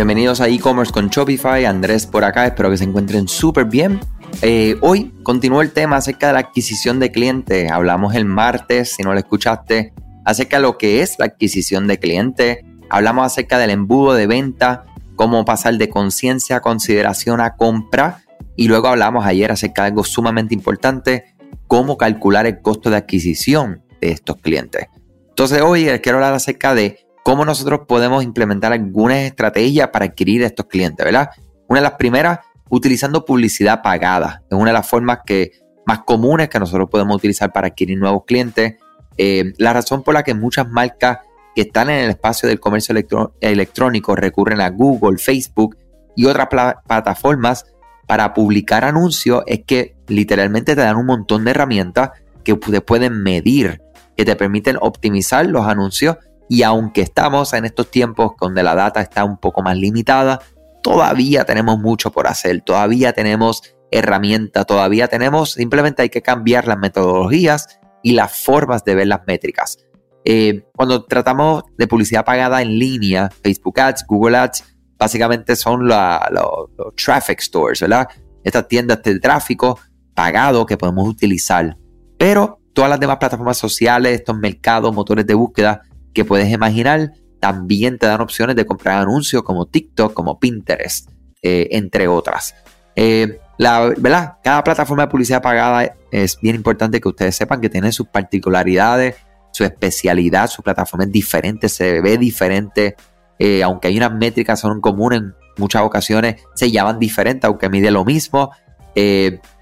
Bienvenidos a e-commerce con Shopify, Andrés por acá, espero que se encuentren súper bien. Eh, hoy continúo el tema acerca de la adquisición de clientes. Hablamos el martes, si no lo escuchaste, acerca de lo que es la adquisición de clientes. Hablamos acerca del embudo de venta, cómo pasar de conciencia a consideración a compra. Y luego hablamos ayer acerca de algo sumamente importante, cómo calcular el costo de adquisición de estos clientes. Entonces hoy quiero hablar acerca de cómo nosotros podemos implementar algunas estrategias para adquirir estos clientes, ¿verdad? Una de las primeras, utilizando publicidad pagada. Es una de las formas que, más comunes que nosotros podemos utilizar para adquirir nuevos clientes. Eh, la razón por la que muchas marcas que están en el espacio del comercio electrónico recurren a Google, Facebook y otras plataformas para publicar anuncios es que literalmente te dan un montón de herramientas que te pueden medir, que te permiten optimizar los anuncios y aunque estamos en estos tiempos donde la data está un poco más limitada, todavía tenemos mucho por hacer, todavía tenemos herramientas, todavía tenemos, simplemente hay que cambiar las metodologías y las formas de ver las métricas. Eh, cuando tratamos de publicidad pagada en línea, Facebook Ads, Google Ads, básicamente son los traffic stores, ¿verdad? Estas tiendas de tráfico pagado que podemos utilizar. Pero todas las demás plataformas sociales, estos mercados, motores de búsqueda, que puedes imaginar, también te dan opciones de comprar anuncios como TikTok, como Pinterest, eh, entre otras. Eh, la, ¿verdad? Cada plataforma de publicidad pagada es bien importante que ustedes sepan que tiene sus particularidades, su especialidad, su plataforma es diferente, se ve diferente, eh, aunque hay unas métricas son comunes en muchas ocasiones, se llaman diferentes, aunque mide lo mismo.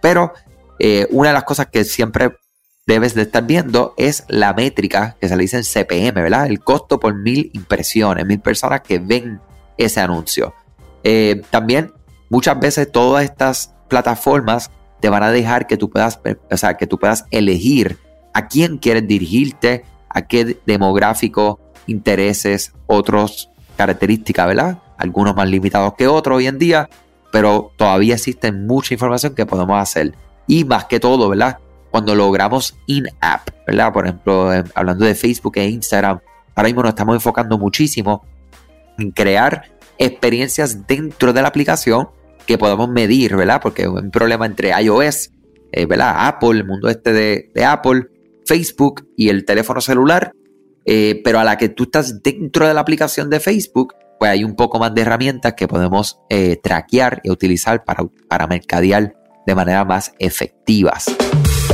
pero una de las cosas que siempre debes de estar viendo es la métrica que se le dice en CPM, ¿verdad? El costo por mil impresiones, mil personas que ven ese anuncio. Eh, también muchas veces todas estas plataformas te van a dejar que tú puedas, o sea, que tú puedas elegir a quién quieres dirigirte, a qué demográfico, intereses, otras características, ¿verdad? Algunos más limitados que otros hoy en día, pero todavía existe mucha información que podemos hacer. Y más que todo, ¿verdad? Cuando logramos in-app, ¿verdad? Por ejemplo, eh, hablando de Facebook e Instagram, ahora mismo nos estamos enfocando muchísimo en crear experiencias dentro de la aplicación que podamos medir, ¿verdad? Porque hay un problema entre iOS, eh, ¿verdad? Apple, el mundo este de, Apple, Facebook y el teléfono celular, eh, pero a la que tú estás dentro de la aplicación de Facebook, pues hay un poco más de herramientas que podemos traquear y utilizar para, para mercadear de manera más efectivas.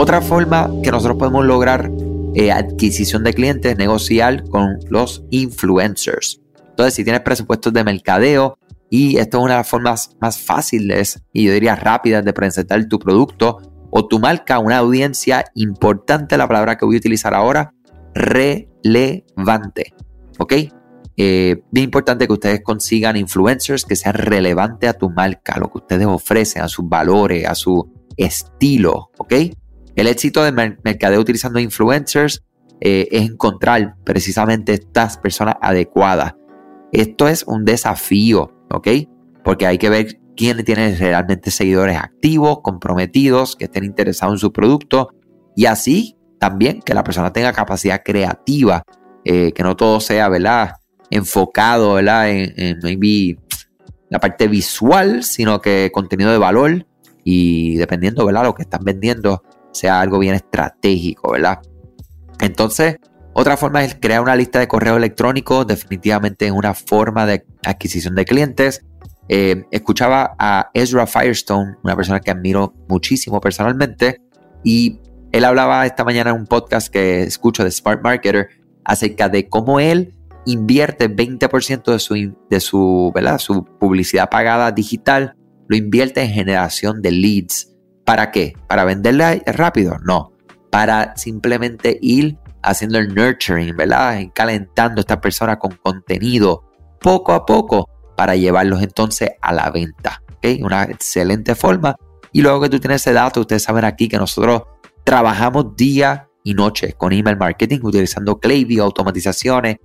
Otra forma que nosotros podemos lograr eh, adquisición de clientes, negociar con los influencers. Entonces, si tienes presupuestos de mercadeo, y esto es una de las formas más fáciles y yo diría rápidas de presentar tu producto o tu marca a una audiencia importante, la palabra que voy a utilizar ahora, relevante. ¿Ok? Eh, bien importante que ustedes consigan influencers que sean relevantes a tu marca, a lo que ustedes ofrecen, a sus valores, a su estilo. ¿Ok? El éxito de mercadeo utilizando influencers eh, es encontrar precisamente estas personas adecuadas. Esto es un desafío, ¿ok? Porque hay que ver quién tiene realmente seguidores activos, comprometidos, que estén interesados en su producto y así también que la persona tenga capacidad creativa, eh, que no todo sea, ¿verdad? Enfocado, ¿verdad? En, en maybe la parte visual, sino que contenido de valor y dependiendo, ¿verdad? Lo que están vendiendo, sea algo bien estratégico, ¿verdad? Entonces, otra forma es crear una lista de correo electrónico, definitivamente es una forma de adquisición de clientes. Eh, escuchaba a Ezra Firestone, una persona que admiro muchísimo personalmente, y él hablaba esta mañana en un podcast que escucho de Smart Marketer acerca de cómo él invierte 20% de su, de su, ¿verdad? su publicidad pagada digital, lo invierte en generación de leads. ¿Para qué? ¿Para venderle rápido? No. Para simplemente ir haciendo el nurturing, ¿verdad? calentando a esta persona con contenido poco a poco para llevarlos entonces a la venta. Una excelente forma. Y luego que tú tienes ese dato, ustedes saben aquí que nosotros trabajamos día y noche con email marketing utilizando Klaviyo, automatizaciones,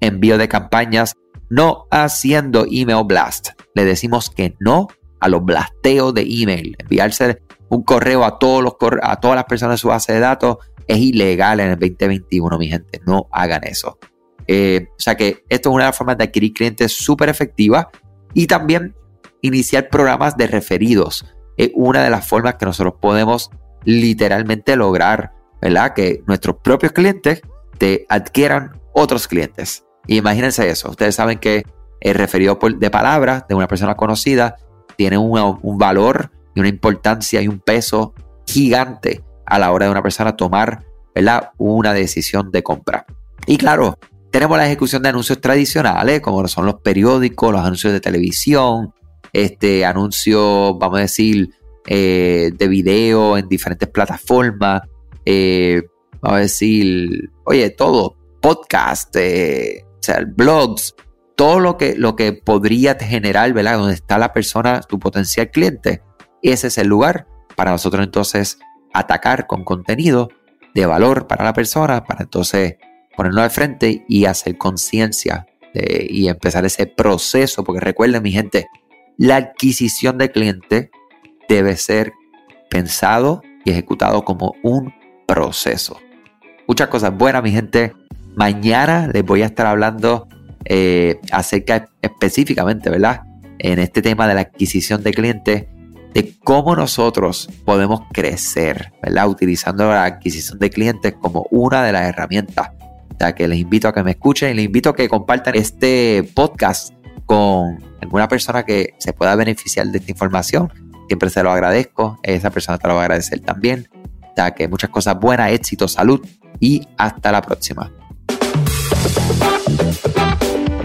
envío de campañas, no haciendo email blast. Le decimos que no a los blasteos de email. Enviarse un correo a, todos los, a todas las personas de su base de datos es ilegal en el 2021, mi gente. No hagan eso. Eh, o sea que esto es una de las formas de adquirir clientes súper efectiva y también iniciar programas de referidos. Es una de las formas que nosotros podemos literalmente lograr, ¿verdad? Que nuestros propios clientes te adquieran otros clientes. Imagínense eso. Ustedes saben que el referido de palabras de una persona conocida tiene un valor una importancia y un peso gigante a la hora de una persona tomar ¿verdad? una decisión de compra. Y claro, tenemos la ejecución de anuncios tradicionales, como son los periódicos, los anuncios de televisión, este, anuncios, vamos a decir, eh, de video en diferentes plataformas, eh, vamos a decir, oye, todo, podcast, eh, o sea, blogs, todo lo que, lo que podría generar, ¿verdad? Donde está la persona, tu potencial cliente, ese es el lugar para nosotros entonces atacar con contenido de valor para la persona, para entonces ponernos al frente y hacer conciencia y empezar ese proceso, porque recuerden mi gente, la adquisición de cliente debe ser pensado y ejecutado como un proceso. Muchas cosas buenas, mi gente. Mañana les voy a estar hablando eh, acerca específicamente, ¿verdad? En este tema de la adquisición de clientes de cómo nosotros podemos crecer, ¿verdad? Utilizando la adquisición de clientes como una de las herramientas. O que les invito a que me escuchen y les invito a que compartan este podcast con alguna persona que se pueda beneficiar de esta información. Siempre se lo agradezco, esa persona te lo va a agradecer también. O que muchas cosas buenas, éxito, salud y hasta la próxima.